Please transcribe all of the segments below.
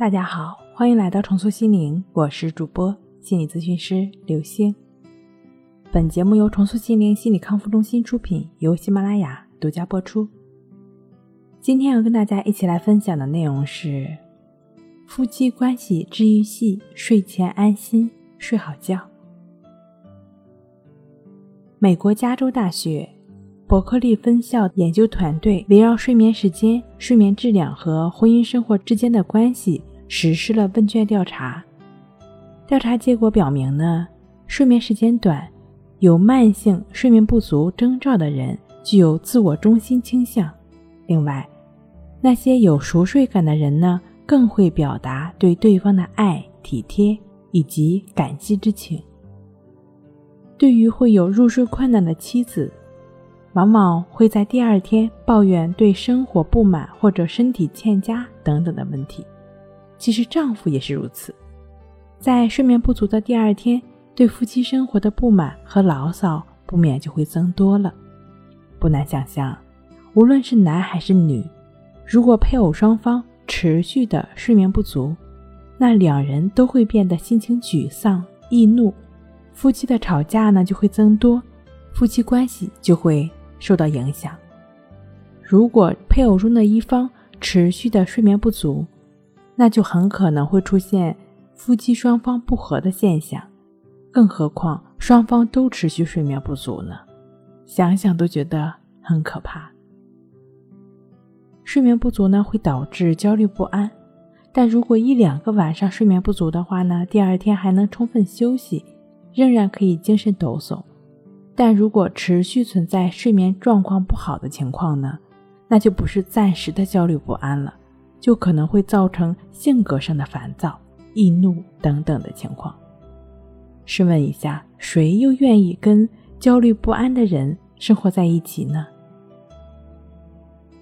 大家好，欢迎来到重塑心灵，我是主播心理咨询师刘星。本节目由重塑心灵心理康复中心出品，由喜马拉雅独家播出。今天要跟大家一起来分享的内容是：夫妻关系治愈系，睡前安心睡好觉。美国加州大学伯克利分校研究团队围绕睡眠时间、睡眠质量和婚姻生活之间的关系。实施了问卷调查，调查结果表明呢，睡眠时间短、有慢性睡眠不足征兆的人具有自我中心倾向。另外，那些有熟睡感的人呢，更会表达对对方的爱、体贴以及感激之情。对于会有入睡困难的妻子，往往会在第二天抱怨对生活不满或者身体欠佳等等的问题。其实丈夫也是如此，在睡眠不足的第二天，对夫妻生活的不满和牢骚不免就会增多了。不难想象，无论是男还是女，如果配偶双方持续的睡眠不足，那两人都会变得心情沮丧、易怒，夫妻的吵架呢就会增多，夫妻关系就会受到影响。如果配偶中的一方持续的睡眠不足，那就很可能会出现夫妻双方不和的现象，更何况双方都持续睡眠不足呢？想想都觉得很可怕。睡眠不足呢会导致焦虑不安，但如果一两个晚上睡眠不足的话呢，第二天还能充分休息，仍然可以精神抖擞。但如果持续存在睡眠状况不好的情况呢，那就不是暂时的焦虑不安了。就可能会造成性格上的烦躁、易怒等等的情况。试问一下，谁又愿意跟焦虑不安的人生活在一起呢？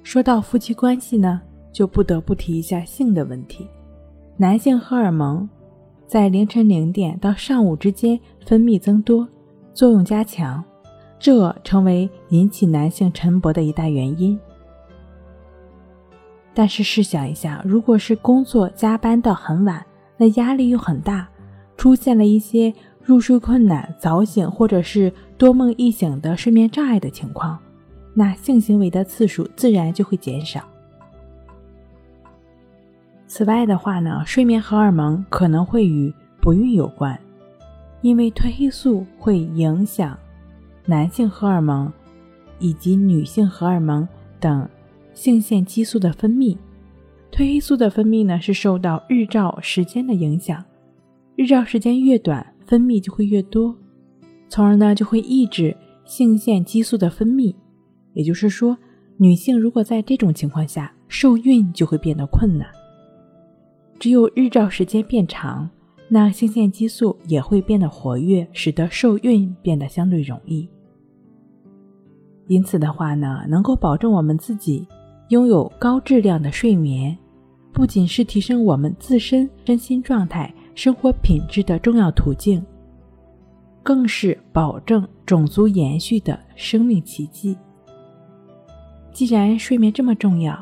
说到夫妻关系呢，就不得不提一下性的问题。男性荷尔蒙在凌晨零点到上午之间分泌增多，作用加强，这成为引起男性晨勃的一大原因。但是试想一下，如果是工作加班到很晚，那压力又很大，出现了一些入睡困难、早醒或者是多梦易醒的睡眠障碍的情况，那性行为的次数自然就会减少。此外的话呢，睡眠荷尔蒙可能会与不孕有关，因为褪黑素会影响男性荷尔蒙以及女性荷尔蒙等。性腺激素的分泌，褪黑素的分泌呢是受到日照时间的影响，日照时间越短，分泌就会越多，从而呢就会抑制性腺激素的分泌。也就是说，女性如果在这种情况下受孕就会变得困难。只有日照时间变长，那性腺激素也会变得活跃，使得受孕变得相对容易。因此的话呢，能够保证我们自己。拥有高质量的睡眠，不仅是提升我们自身身心状态、生活品质的重要途径，更是保证种族延续的生命奇迹。既然睡眠这么重要，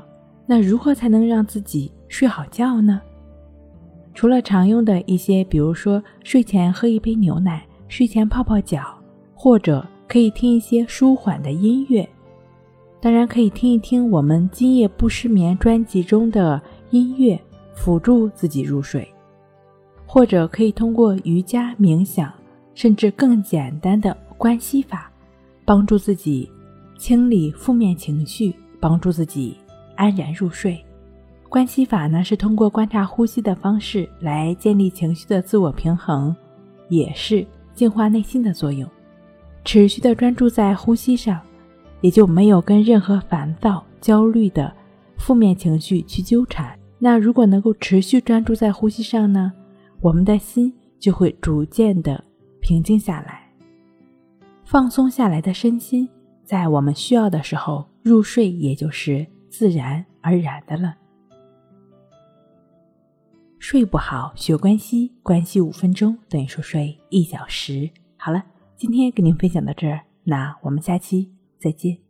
那如何才能让自己睡好觉呢？除了常用的一些，比如说睡前喝一杯牛奶、睡前泡泡脚，或者可以听一些舒缓的音乐。当然可以听一听我们《今夜不失眠》专辑中的音乐，辅助自己入睡；或者可以通过瑜伽、冥想，甚至更简单的关系法，帮助自己清理负面情绪，帮助自己安然入睡。关系法呢，是通过观察呼吸的方式来建立情绪的自我平衡，也是净化内心的作用。持续的专注在呼吸上。也就没有跟任何烦躁、焦虑的负面情绪去纠缠。那如果能够持续专注在呼吸上呢？我们的心就会逐渐的平静下来，放松下来的身心，在我们需要的时候入睡，也就是自然而然的了。睡不好学关系，关系五分钟等于说睡一小时。好了，今天跟您分享到这儿，那我们下期。再见。